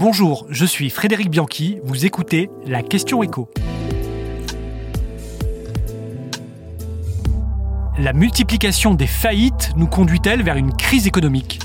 Bonjour, je suis Frédéric Bianchi, vous écoutez la question écho. La multiplication des faillites nous conduit-elle vers une crise économique?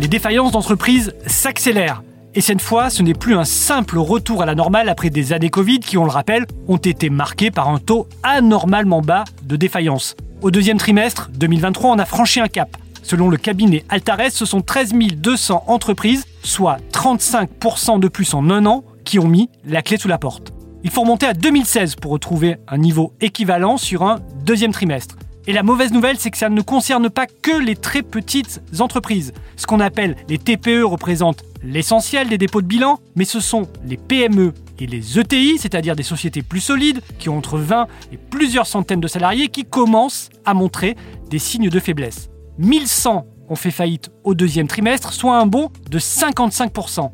Les défaillances d'entreprises s'accélèrent. Et cette fois, ce n'est plus un simple retour à la normale après des années Covid qui, on le rappelle, ont été marquées par un taux anormalement bas de défaillance. Au deuxième trimestre 2023, on a franchi un cap. Selon le cabinet Altares, ce sont 13 200 entreprises, soit 35% de plus en un an, qui ont mis la clé sous la porte. Il faut remonter à 2016 pour retrouver un niveau équivalent sur un deuxième trimestre. Et la mauvaise nouvelle, c'est que ça ne concerne pas que les très petites entreprises. Ce qu'on appelle les TPE représente l'essentiel des dépôts de bilan, mais ce sont les PME et les ETI, c'est-à-dire des sociétés plus solides, qui ont entre 20 et plusieurs centaines de salariés, qui commencent à montrer des signes de faiblesse. 1100 ont fait faillite au deuxième trimestre, soit un bond de 55%.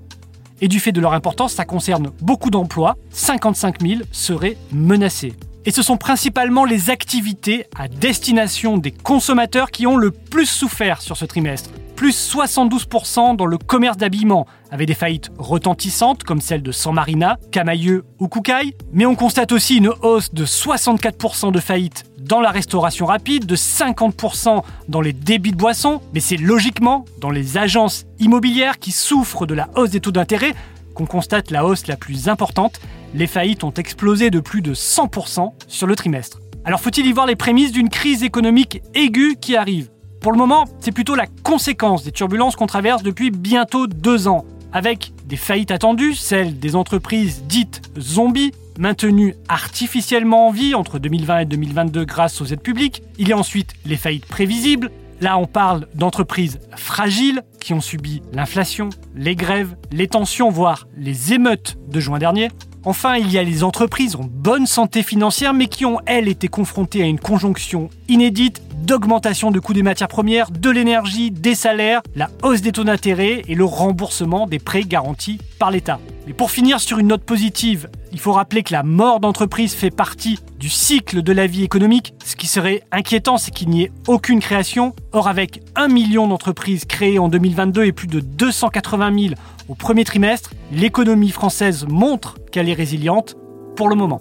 Et du fait de leur importance, ça concerne beaucoup d'emplois, 55 000 seraient menacés. Et ce sont principalement les activités à destination des consommateurs qui ont le plus souffert sur ce trimestre plus 72% dans le commerce d'habillement, avec des faillites retentissantes comme celle de San Marina, Camailleux ou Koukaï. Mais on constate aussi une hausse de 64% de faillites dans la restauration rapide, de 50% dans les débits de boissons. Mais c'est logiquement dans les agences immobilières qui souffrent de la hausse des taux d'intérêt qu'on constate la hausse la plus importante. Les faillites ont explosé de plus de 100% sur le trimestre. Alors faut-il y voir les prémices d'une crise économique aiguë qui arrive? Pour le moment, c'est plutôt la conséquence des turbulences qu'on traverse depuis bientôt deux ans, avec des faillites attendues, celles des entreprises dites zombies, maintenues artificiellement en vie entre 2020 et 2022 grâce aux aides publiques. Il y a ensuite les faillites prévisibles. Là, on parle d'entreprises fragiles qui ont subi l'inflation, les grèves, les tensions, voire les émeutes de juin dernier. Enfin, il y a les entreprises en bonne santé financière mais qui ont, elles, été confrontées à une conjonction inédite d'augmentation de coûts des matières premières, de l'énergie, des salaires, la hausse des taux d'intérêt et le remboursement des prêts garantis par l'État. Mais pour finir sur une note positive, il faut rappeler que la mort d'entreprise fait partie du cycle de la vie économique. Ce qui serait inquiétant, c'est qu'il n'y ait aucune création. Or, avec 1 million d'entreprises créées en 2022 et plus de 280 000 au premier trimestre, l'économie française montre qu'elle est résiliente pour le moment.